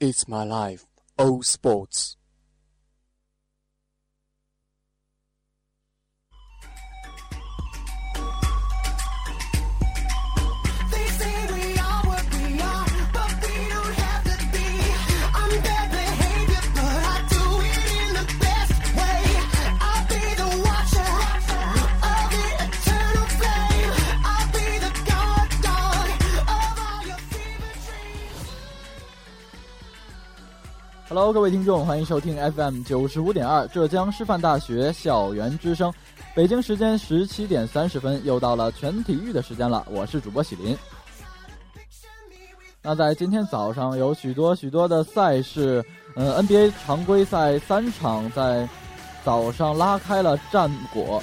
It's my life. All Sports。Hello，各位听众，欢迎收听 FM 九十五点二浙江师范大学校园之声。北京时间十七点三十分，又到了全体育的时间了。我是主播喜林。那在今天早上有许多许多的赛事，呃，NBA 常规赛三场在早上拉开了战果。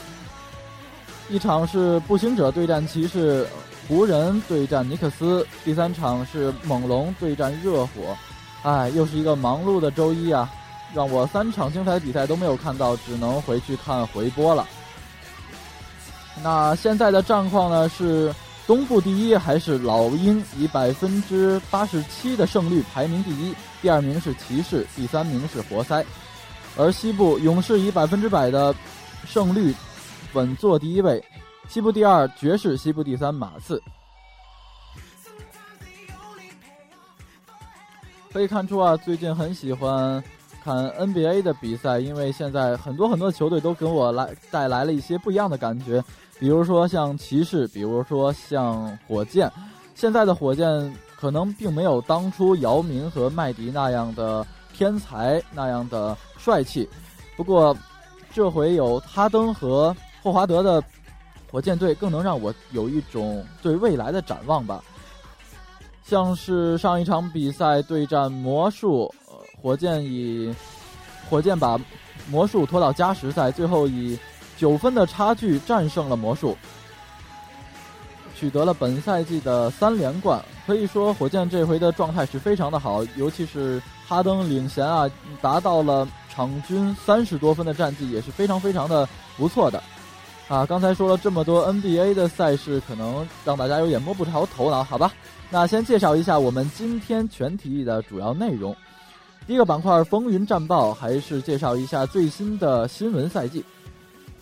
一场是步行者对战骑士，湖人对战尼克斯，第三场是猛龙对战热火。哎，又是一个忙碌的周一啊，让我三场精彩比赛都没有看到，只能回去看回播了。那现在的战况呢是东部第一还是老鹰以百分之八十七的胜率排名第一，第二名是骑士，第三名是活塞，而西部勇士以百分之百的胜率稳坐第一位，西部第二爵士，西部第三马刺。可以看出啊，最近很喜欢看 NBA 的比赛，因为现在很多很多球队都给我来带来了一些不一样的感觉，比如说像骑士，比如说像火箭。现在的火箭可能并没有当初姚明和麦迪那样的天才那样的帅气，不过这回有哈登和霍华德的火箭队，更能让我有一种对未来的展望吧。像是上一场比赛对战魔术，火箭以火箭把魔术拖到加时赛，最后以九分的差距战胜了魔术，取得了本赛季的三连冠。可以说，火箭这回的状态是非常的好，尤其是哈登领衔啊，达到了场均三十多分的战绩，也是非常非常的不错的。啊，刚才说了这么多 NBA 的赛事，可能让大家有点摸不着头脑，好吧？那先介绍一下我们今天全体育的主要内容。第一个板块风云战报，还是介绍一下最新的新闻赛季。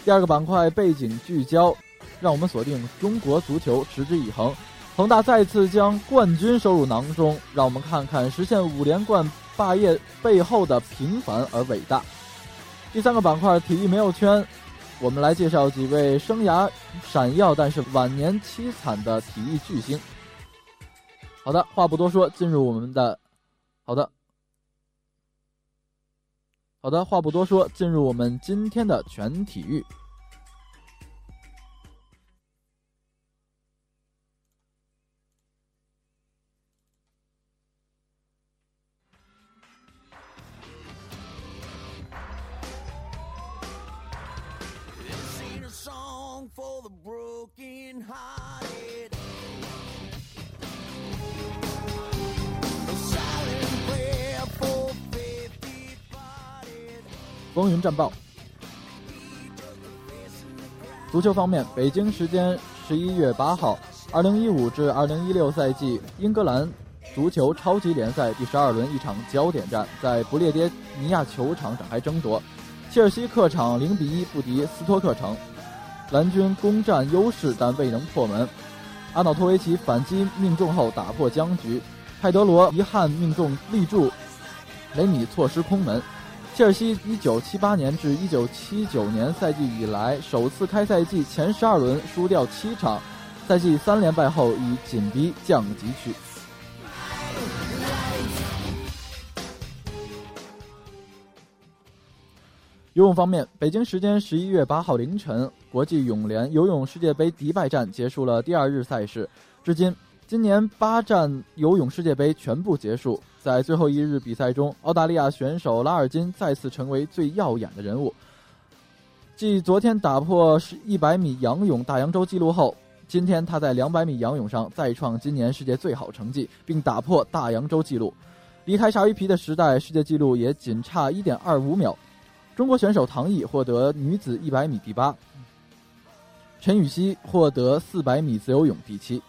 第二个板块背景聚焦，让我们锁定中国足球持之以恒。恒大再次将冠军收入囊中，让我们看看实现五连冠霸业背后的平凡而伟大。第三个板块体育没有圈，我们来介绍几位生涯闪耀但是晚年凄惨的体育巨星。好的，话不多说，进入我们的，好的，好的，话不多说，进入我们今天的全体育。song for the broken hearted. 风云战报。足球方面，北京时间十一月八号，二零一五至二零一六赛季英格兰足球超级联赛第十二轮一场焦点战在不列颠尼亚球场展开争夺。切尔西客场零比一不敌斯托克城，蓝军攻占优势但未能破门。阿瑙托维奇反击命中后打破僵局，泰德罗遗憾命中立柱，雷米错失空门。切尔西一九七八年至一九七九年赛季以来首次开赛季前十二轮输掉七场赛季三连败后已紧逼降级区。游泳方面北京时间十一月八号凌晨国际泳联游泳世界杯迪拜站结束了第二日赛事至今今年八站游泳世界杯全部结束。在最后一日比赛中，澳大利亚选手拉尔金再次成为最耀眼的人物。继昨天打破一百米仰泳大洋洲纪录后，今天他在两百米仰泳上再创今年世界最好成绩，并打破大洋洲纪录。离开鲨鱼皮的时代，世界纪录也仅差一点二五秒。中国选手唐毅获得女子一百米第八，陈芋汐获得四百米自由泳第七。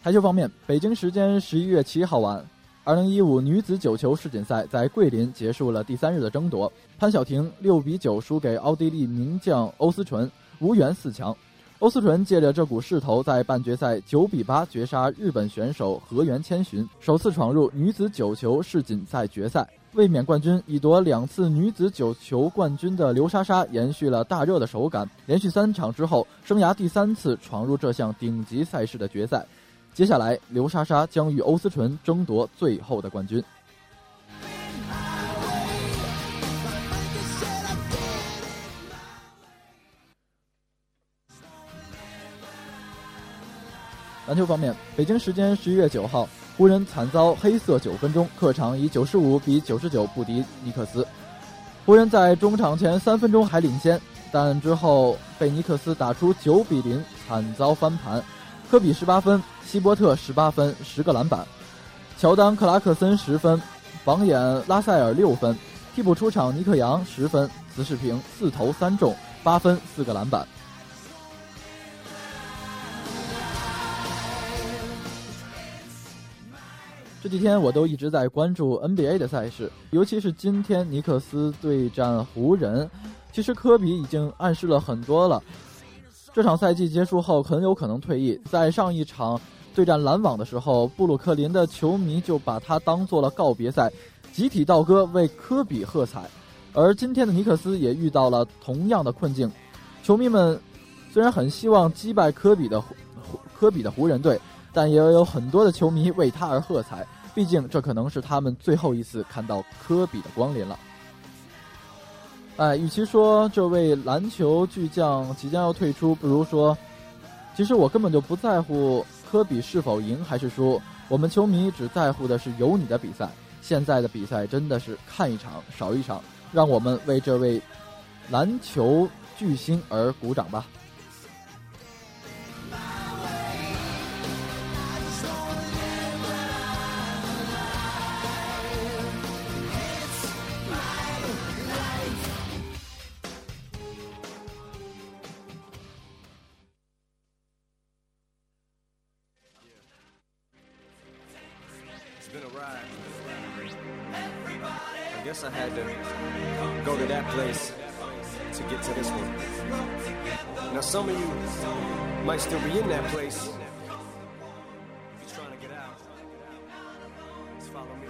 台球方面，北京时间十一月七号晚，二零一五女子九球世锦赛在桂林结束了第三日的争夺。潘晓婷六比九输给奥地利名将欧思纯，无缘四强。欧思纯借着这股势头，在半决赛九比八绝杀日本选手河原千寻，首次闯入女子九球世锦赛决赛。卫冕冠军、已夺两次女子九球冠军的刘莎莎延续了大热的手感，连续三场之后，生涯第三次闯入这项顶级赛事的决赛。接下来，刘莎莎将与欧思纯争夺最后的冠军。篮球方面，北京时间十一月九号，湖人惨遭黑色九分钟，客场以九十五比九十九不敌尼克斯。湖人在中场前三分钟还领先，但之后被尼克斯打出九比零，惨遭翻盘。科比十八分，希伯特十八分，十个篮板；乔丹、克拉克森十分，榜眼拉塞尔六分，替补出场尼克杨十分，慈世平四投三中，八分四个篮板。这几天我都一直在关注 NBA 的赛事，尤其是今天尼克斯对战湖人。其实科比已经暗示了很多了。这场赛季结束后很有可能退役。在上一场对战篮网的时候，布鲁克林的球迷就把他当做了告别赛，集体倒戈为科比喝彩。而今天的尼克斯也遇到了同样的困境，球迷们虽然很希望击败科比的湖科比的湖人队，但也有很多的球迷为他而喝彩，毕竟这可能是他们最后一次看到科比的光临了。哎，与其说这位篮球巨匠即将要退出，不如说，其实我根本就不在乎科比是否赢还是输，我们球迷只在乎的是有你的比赛。现在的比赛真的是看一场少一场，让我们为这位篮球巨星而鼓掌吧。Guess I had to go to that place to get to this one. Now, some of you might still be in that place. You're trying to get out. Just follow me.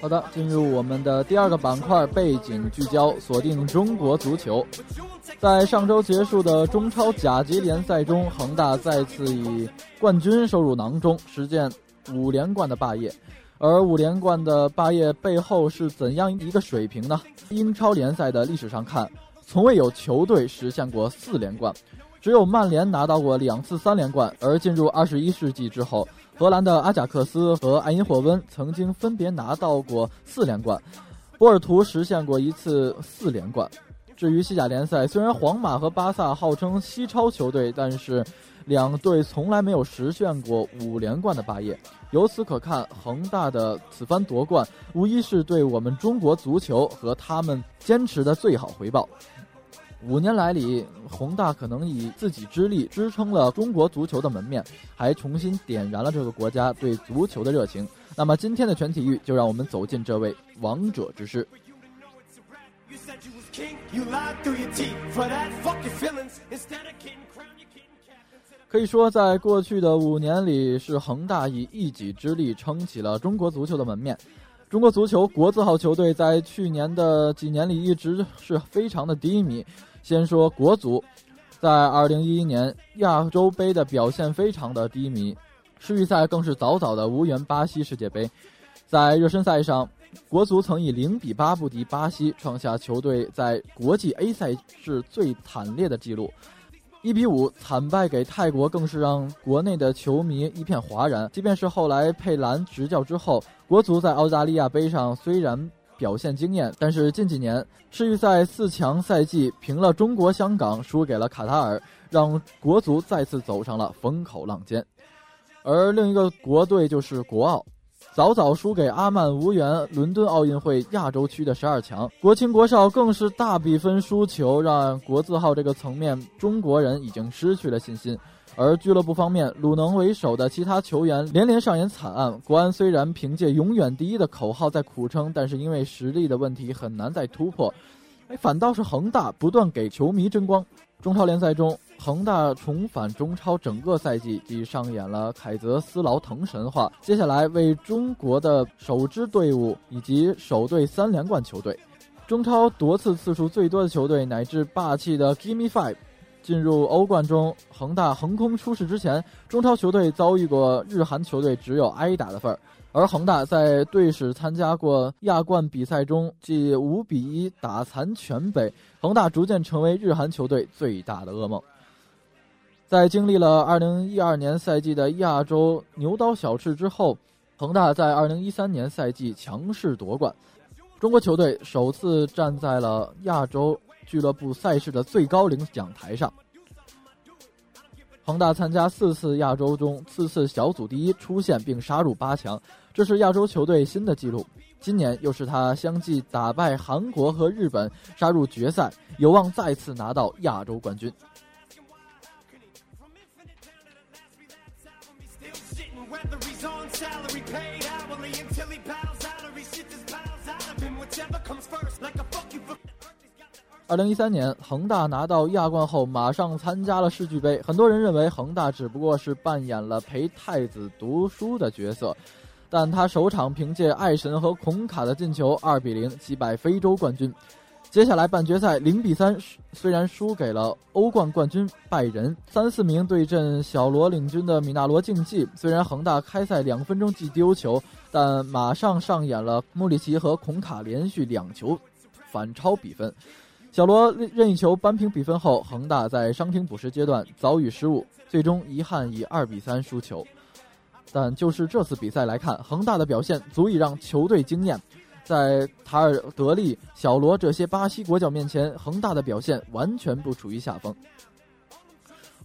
好的，进入我们的第二个板块，背景聚焦，锁定中国足球。在上周结束的中超甲级联赛中，恒大再次以冠军收入囊中，实现五连冠的霸业。而五连冠的霸业背后是怎样一个水平呢？英超联赛的历史上看，从未有球队实现过四连冠，只有曼联拿到过两次三连冠。而进入二十一世纪之后，荷兰的阿贾克斯和埃因霍温曾经分别拿到过四连冠，波尔图实现过一次四连冠。至于西甲联赛，虽然皇马和巴萨号称西超球队，但是两队从来没有实现过五连冠的霸业。由此可看，恒大的此番夺冠，无疑是对我们中国足球和他们坚持的最好回报。五年来里，恒大可能以自己之力支撑了中国足球的门面，还重新点燃了这个国家对足球的热情。那么今天的全体育，就让我们走进这位王者之师。可以说，在过去的五年里，是恒大以一己之力撑起了中国足球的门面。中国足球国字号球队在去年的几年里一直是非常的低迷。先说国足，在2011年亚洲杯的表现非常的低迷，世预赛更是早早的无缘巴西世界杯。在热身赛上，国足曾以0比8不敌巴西，创下球队在国际 A 赛事最惨烈的记录。一比五惨败给泰国，更是让国内的球迷一片哗然。即便是后来佩兰执教之后，国足在澳大利亚杯上虽然表现惊艳，但是近几年世预赛四强赛季平了中国香港，输给了卡塔尔，让国足再次走上了风口浪尖。而另一个国队就是国奥。早早输给阿曼，无缘伦敦奥运会亚洲区的十二强。国青国少更是大比分输球，让国字号这个层面中国人已经失去了信心。而俱乐部方面，鲁能为首的其他球员连连上演惨案。国安虽然凭借“永远第一”的口号在苦撑，但是因为实力的问题很难再突破。哎，反倒是恒大不断给球迷争光。中超联赛中，恒大重返中超，整个赛季即上演了凯泽斯劳滕神话。接下来为中国的首支队伍以及首队三连冠球队，中超夺次次数最多的球队乃至霸气的 Gimme Five，进入欧冠中，恒大横空出世之前，中超球队遭遇过日韩球队只有挨打的份儿。而恒大在队史参加过亚冠比赛中，即五比一打残全北，恒大逐渐成为日韩球队最大的噩梦。在经历了2012年赛季的亚洲牛刀小试之后，恒大在2013年赛季强势夺冠，中国球队首次站在了亚洲俱乐部赛事的最高领奖台上。恒大参加四次亚洲中，次次小组第一出现并杀入八强，这是亚洲球队新的纪录。今年又是他相继打败韩国和日本杀入决赛有望再次拿到亚洲冠军。二零一三年恒大拿到亚冠后马上参加了世俱杯。很多人认为恒大只不过是扮演了陪太子读书的角色但他首场凭借爱神和孔卡的进球，二比零击败非洲冠军。接下来半决赛零比三，虽然输给了欧冠冠军拜仁，三四名对阵小罗领军的米纳罗竞技。虽然恒大开赛两分钟即丢球，但马上上演了穆里奇和孔卡连续两球反超比分。小罗任意球扳平比分后，恒大在伤停补时阶段遭遇失误，最终遗憾以二比三输球。但就是这次比赛来看，恒大的表现足以让球队惊艳。在塔尔德利、小罗这些巴西国脚面前，恒大的表现完全不处于下风。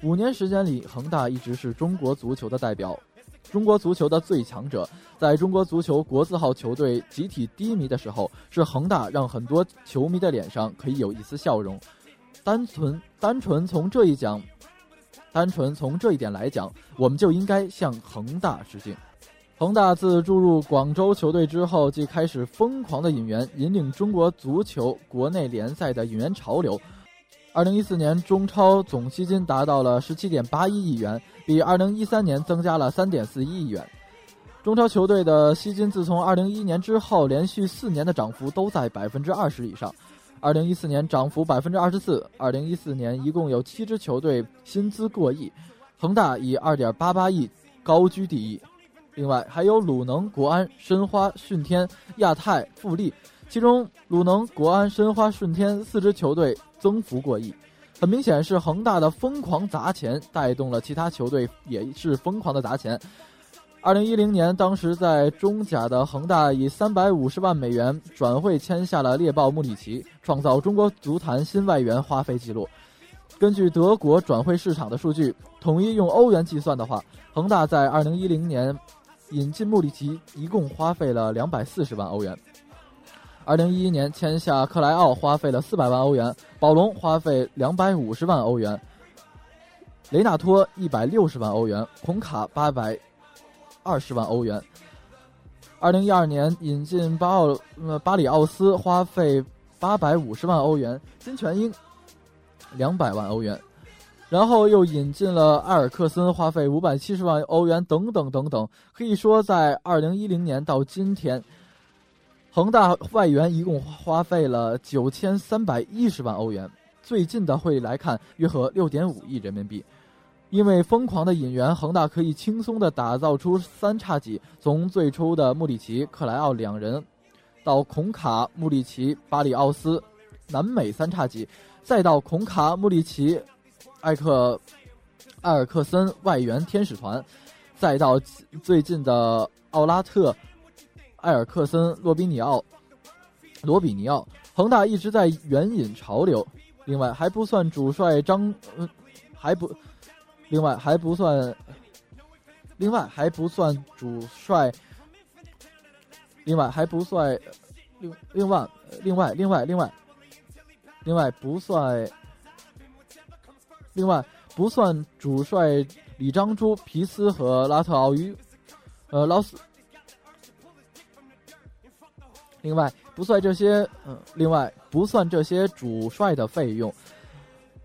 五年时间里，恒大一直是中国足球的代表，中国足球的最强者。在中国足球国字号球队集体低迷的时候，是恒大让很多球迷的脸上可以有一丝笑容。单纯单纯从这一讲，单纯从这一点来讲，我们就应该向恒大致敬。恒大自注入广州球队之后，即开始疯狂的引援，引领中国足球国内联赛的引援潮流。二零一四年中超总吸金达到了十七点八一亿元，比二零一三年增加了三点四一亿元。中超球队的吸金自从二零一一年之后，连续四年的涨幅都在百分之二十以上。二零一四年涨幅百分之二十四，二零一四年一共有七支球队薪资过亿，恒大以二点八八亿高居第一。另外还有鲁能、国安、申花、舜天、亚泰、富力，其中鲁能、国安、申花、舜天四支球队增幅过亿。很明显是恒大的疯狂砸钱带动了其他球队也是疯狂的砸钱。二零一零年，当时在中甲的恒大以三百五十万美元转会签下了猎豹穆里奇，创造中国足坛新外援花费记录。根据德国转会市场的数据，统一用欧元计算的话，恒大在二零一零年引进穆里奇一共花费了两百四十万欧元。二零一一年签下克莱奥花费了四百万欧元，宝龙花费两百五十万欧元，雷纳托一百六十万欧元，孔卡八百二十万欧元。二零一二年引进巴奥呃巴里奥斯花费八百五十万欧元，金泉英两百万欧元，然后又引进了埃尔克森，花费五百七十万欧元，等等等等。可以说，在二零一零年到今天，恒大外援一共花费了九千三百一十万欧元。最近的汇率来看，约合六点五亿人民币。因为疯狂的引援，恒大可以轻松地打造出三叉戟，从最初的穆里奇、克莱奥两人，到孔卡、穆里奇、巴里奥斯，南美三叉戟，再到孔卡、穆里奇、艾克、埃尔克森外援天使团，再到最近的奥拉特、埃尔克森、洛比尼奥、罗比尼奥，恒大一直在援引潮流。另外还不算主帅张，还不。另外还不算，另外还不算主帅，另外还不算，另另外另外另外另外，另外不算，另外不算主帅李章洙、皮斯和拉特奥于，呃劳斯，另外不算这些，嗯、另外不算这些主帅的费用。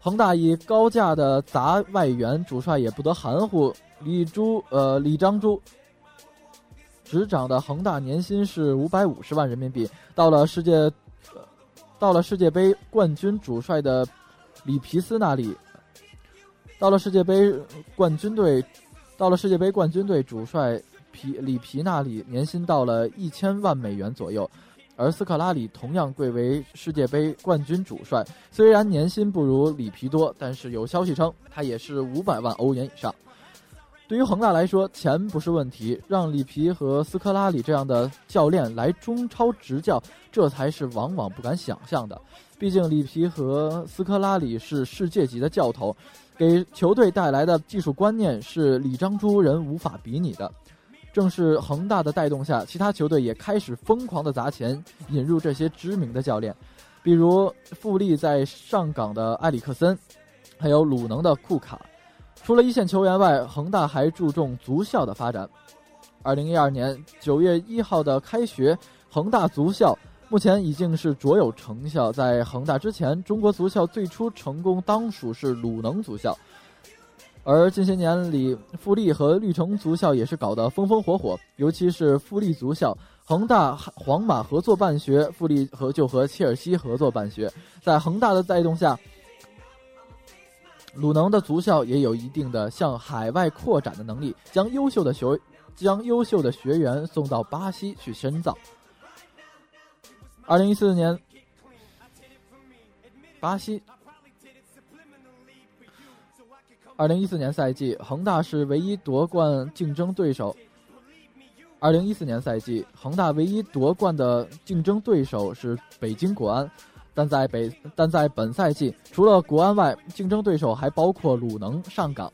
恒大以高价的砸外援，主帅也不得含糊。李朱呃李章洙执掌的恒大年薪是五百五十万人民币。到了世界，到了世界杯冠军主帅的里皮斯那里，到了世界杯冠军队，到了世界杯冠军队主帅皮里皮那里，年薪到了一千万美元左右。而斯科拉里同样贵为世界杯冠军主帅，虽然年薪不如里皮多，但是有消息称他也是五百万欧元以上。对于恒大来说，钱不是问题，让里皮和斯科拉里这样的教练来中超执教，这才是往往不敢想象的。毕竟里皮和斯科拉里是世界级的教头，给球队带来的技术观念是李章洙人无法比拟的。正是恒大的带动下，其他球队也开始疯狂的砸钱引入这些知名的教练，比如富力在上港的埃里克森，还有鲁能的库卡。除了一线球员外，恒大还注重足校的发展。二零一二年九月一号的开学，恒大足校目前已经是卓有成效。在恒大之前，中国足校最初成功当属是鲁能足校。而近些年里，富力和绿城足校也是搞得风风火火，尤其是富力足校，恒大、皇马合作办学，富力和就和切尔西合作办学。在恒大的带动下，鲁能的足校也有一定的向海外扩展的能力，将优秀的学将优秀的学员送到巴西去深造。二零一四年，巴西。二零一四年赛季，恒大是唯一夺冠竞争对手。二零一四年赛季，恒大唯一夺冠的竞争对手是北京国安，但在北但在本赛季，除了国安外，竞争对手还包括鲁能、上港。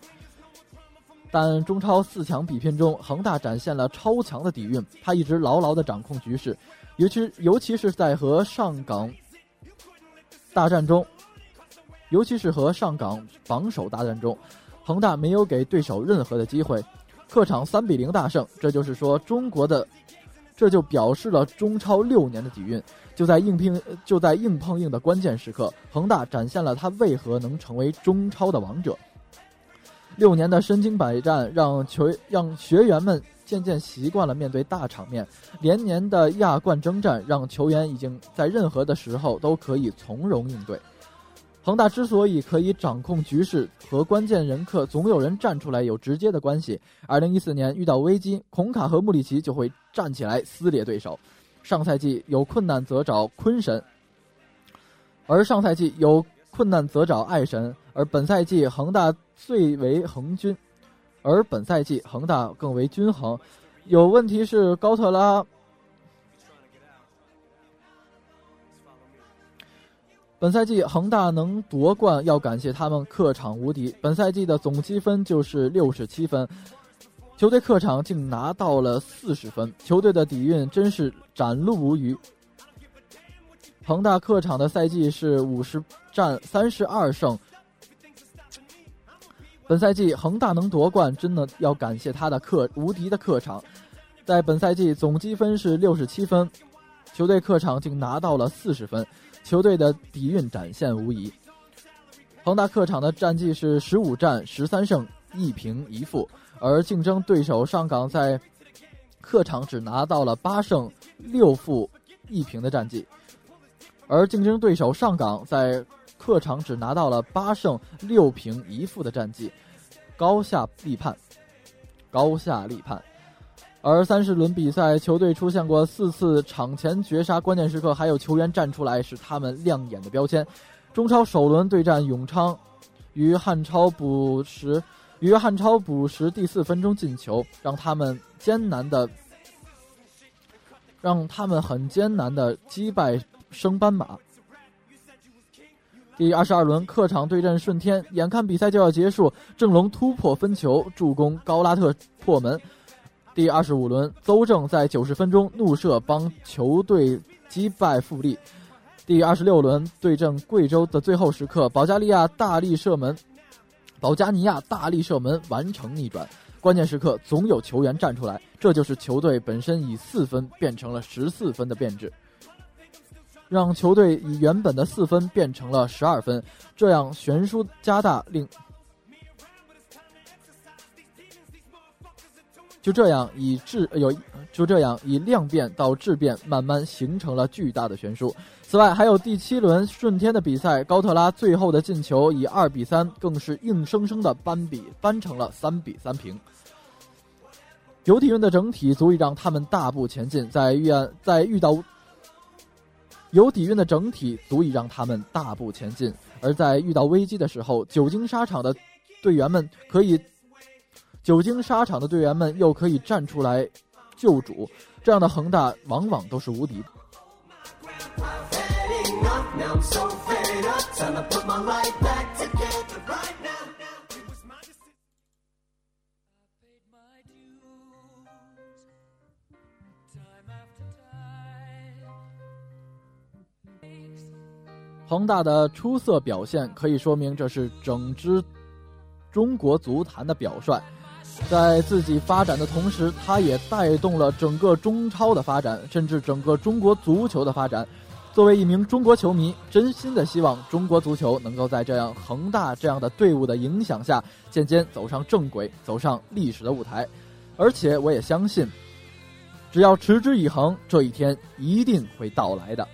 但中超四强比拼中，恒大展现了超强的底蕴，他一直牢牢的掌控局势，尤其尤其是在和上港大战中。尤其是和上港榜首大战中，恒大没有给对手任何的机会，客场三比零大胜。这就是说，中国的，这就表示了中超六年的底蕴。就在硬拼，就在硬碰硬的关键时刻，恒大展现了他为何能成为中超的王者。六年的身经百战，让球让学员们渐渐习惯了面对大场面。连年的亚冠征战，让球员已经在任何的时候都可以从容应对。恒大之所以可以掌控局势，和关键人客总有人站出来有直接的关系。二零一四年遇到危机，孔卡和穆里奇就会站起来撕裂对手。上赛季有困难则找坤神，而上赛季有困难则找爱神，而本赛季恒大最为恒均，而本赛季恒大更为均衡。有问题是高特拉。本赛季恒大能夺冠，要感谢他们客场无敌。本赛季的总积分就是六十七分，球队客场竟拿到了四十分，球队的底蕴真是展露无余。恒大客场的赛季是五十战三十二胜。本赛季恒大能夺冠，真的要感谢他的客无敌的客场。在本赛季总积分是六十七分，球队客场竟拿到了四十分。球队的底蕴展现无疑。恒大客场的战绩是十五战十三胜一平一负，而竞争对手上港在客场只拿到了八胜六负一平的战绩，而竞争对手上港在客场只拿到了八胜六平一负的战绩，高下立判，高下立判。而三十轮比赛，球队出现过四次场前绝杀，关键时刻还有球员站出来，是他们亮眼的标签。中超首轮对战永昌，于汉超补时，于汉超补时第四分钟进球，让他们艰难的，让他们很艰难的击败升班马。第二十二轮客场对阵顺天，眼看比赛就要结束，郑龙突破分球，助攻高拉特破门。第二十五轮，邹正在九十分钟怒射帮球队击败富力。第二十六轮对阵贵州的最后时刻，保加利亚大力射门，保加尼亚大力射门完成逆转。关键时刻总有球员站出来，这就是球队本身以四分变成了十四分的变质，让球队以原本的四分变成了十二分，这样悬殊加大，令就这样以质有就这样以量变到质变，慢慢形成了巨大的悬殊。此外，还有第七轮顺天的比赛，高特拉最后的进球以二比三，更是硬生生的扳比扳成了三比三平。有底蕴的整体足以让他们大步前进，在遇在遇到有底蕴的整体足以让他们大步前进，而在遇到危机的时候，久经沙场的队员们可以。久经沙场的队员们又可以站出来救主这样的恒大往往都是无敌的。恒大的出色表现可以说明这是整支中国足坛的表率。在自己发展的同时，他也带动了整个中超的发展，甚至整个中国足球的发展。作为一名中国球迷，真心的希望中国足球能够在这样恒大这样的队伍的影响下，渐渐走上正轨，走上历史的舞台。而且，我也相信，只要持之以恒，这一天一定会到来的。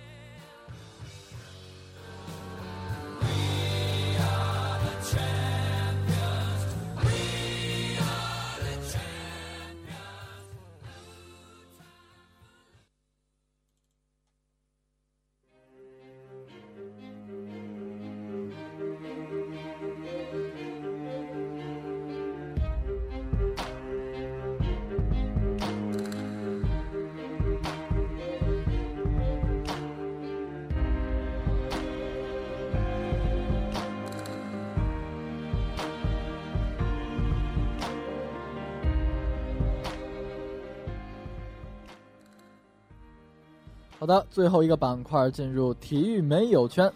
好的，最后一个板块进入体育没有圈，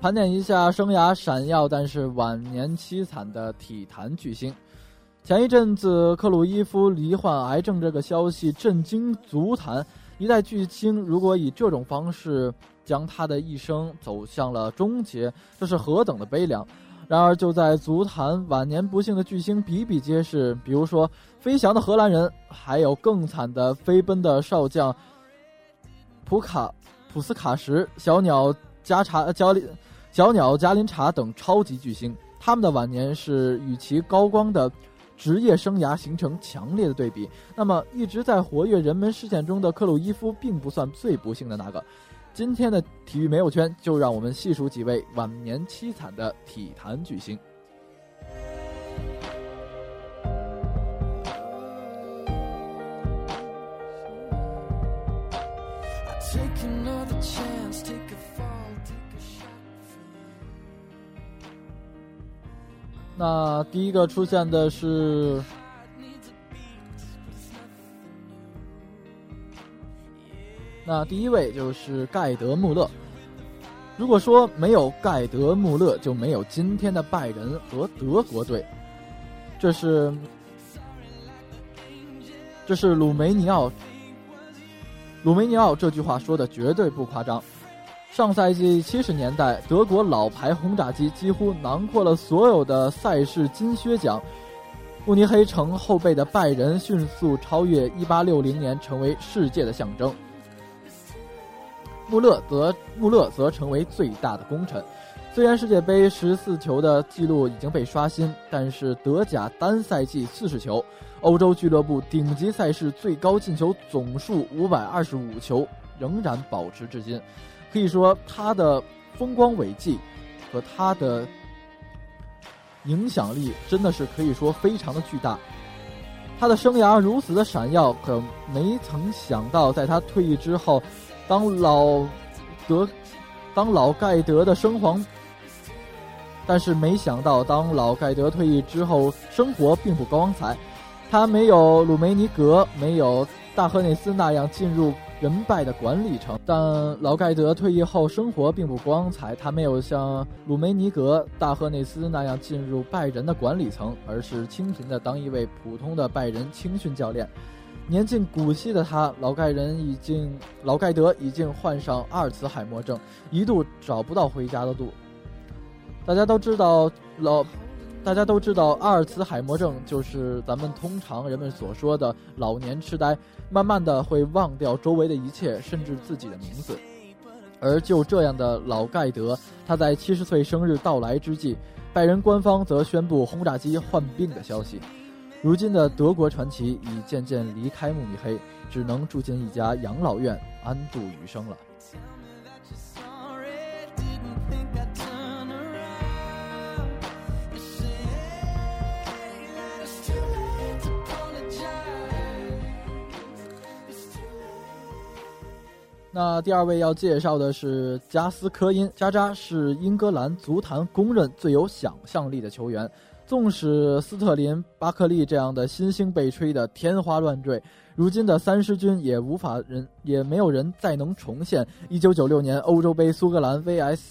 盘点一下生涯闪耀但是晚年凄惨的体坛巨星。前一阵子克鲁伊夫罹患癌症这个消息震惊足坛，一代巨星如果以这种方式将他的一生走向了终结，这是何等的悲凉！然而就在足坛晚年不幸的巨星比比皆是，比如说飞翔的荷兰人，还有更惨的飞奔的少将。普卡、普斯卡什、小鸟加查、加林、小鸟加林查等超级巨星，他们的晚年是与其高光的职业生涯形成强烈的对比。那么，一直在活跃人们视线中的克鲁伊夫，并不算最不幸的那个。今天的体育没有圈，就让我们细数几位晚年凄惨的体坛巨星。那第一个出现的是，那第一位就是盖德穆勒。如果说没有盖德穆勒，就没有今天的拜仁和德国队。这是，这是鲁梅尼奥。鲁梅尼奥这句话说的绝对不夸张。上赛季七十年代，德国老牌轰炸机几乎囊括了所有的赛事金靴奖。慕尼黑城后备的拜仁迅速超越1860年，成为世界的象征。穆勒则穆勒则成为最大的功臣。虽然世界杯十四球的记录已经被刷新，但是德甲单赛季四十球，欧洲俱乐部顶级赛事最高进球总数五百二十五球仍然保持至今。可以说，他的风光伟绩和他的影响力真的是可以说非常的巨大。他的生涯如此的闪耀，可没曾想到，在他退役之后，当老德当老盖德的生活，但是没想到，当老盖德退役之后，生活并不光彩。他没有鲁梅尼格，没有大赫内斯那样进入人拜的管理层，但劳盖德退役后生活并不光彩。他没有像鲁梅尼格、大赫内斯那样进入拜仁的管理层，而是清贫的当一位普通的拜仁青训教练。年近古稀的他，劳盖人已经劳盖德已经患上阿尔茨海默症，一度找不到回家的路。大家都知道老。大家都知道，阿尔茨海默症就是咱们通常人们所说的老年痴呆，慢慢的会忘掉周围的一切，甚至自己的名字。而就这样的老盖德，他在七十岁生日到来之际，拜仁官方则宣布轰炸机患病的消息。如今的德国传奇已渐渐离开慕尼黑，只能住进一家养老院安度余生了。那第二位要介绍的是加斯科因，加扎是英格兰足坛公认最有想象力的球员。纵使斯特林、巴克利这样的新星被吹得天花乱坠，如今的三狮军也无法人，也没有人再能重现1996年欧洲杯苏格兰 VS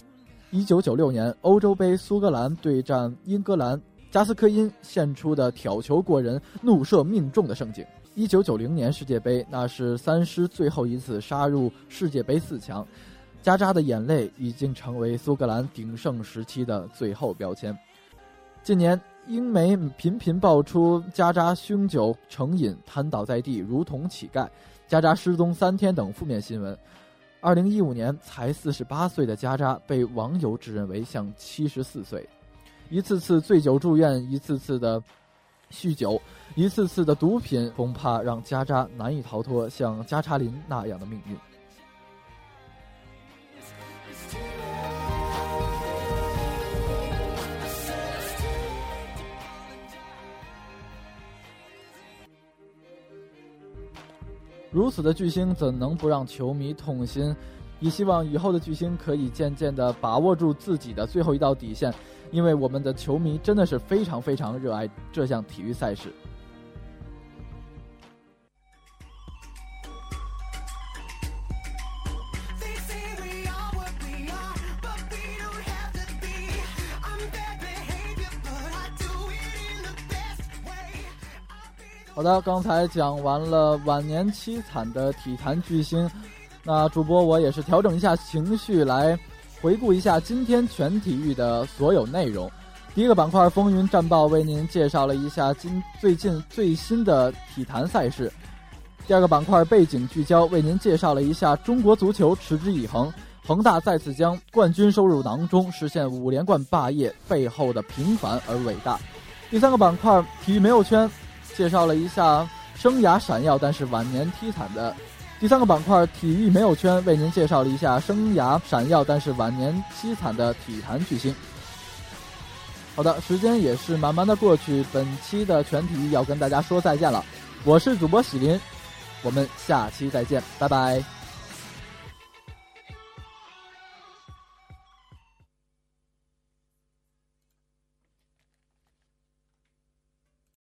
1996年欧洲杯苏格兰对战英格兰，加斯科因献出的挑球过人、怒射命中的盛景。一九九零年世界杯，那是三狮最后一次杀入世界杯四强。加扎的眼泪已经成为苏格兰鼎盛时期的最后标签。近年，英媒频频爆出加扎酗酒成瘾、瘫倒在地如同乞丐、加扎失踪三天等负面新闻。二零一五年才四十八岁的加扎被网友指认为像七十四岁，一次次醉酒住院，一次次的酗酒，一次次的毒品，恐怕让加扎难以逃脱像加查林那样的命运。如此的巨星，怎能不让球迷痛心？也希望以后的巨星可以渐渐地把握住自己的最后一道底线，因为我们的球迷真的是非常非常热爱这项体育赛事。好的刚才讲完了晚年凄惨的体坛巨星那主播我也是调整一下情绪来回顾一下今天全体育的所有内容。第一个板块风云战报为您介绍了一下今最近最新的体坛赛事。第二个板块背景聚焦为您介绍了一下中国足球持之以恒，恒大再次将冠军收入囊中，实现五连冠霸业背后的平凡而伟大。第三个板块体育没有圈介绍了一下生涯闪耀但是晚年凄惨的。第三个板块体育没有圈为您介绍了一下生涯闪耀但是晚年凄惨的体坛巨星。好的，时间也是慢慢的过去，本期的全体要跟大家说再见了。我是主播喜林，我们下期再见，拜拜。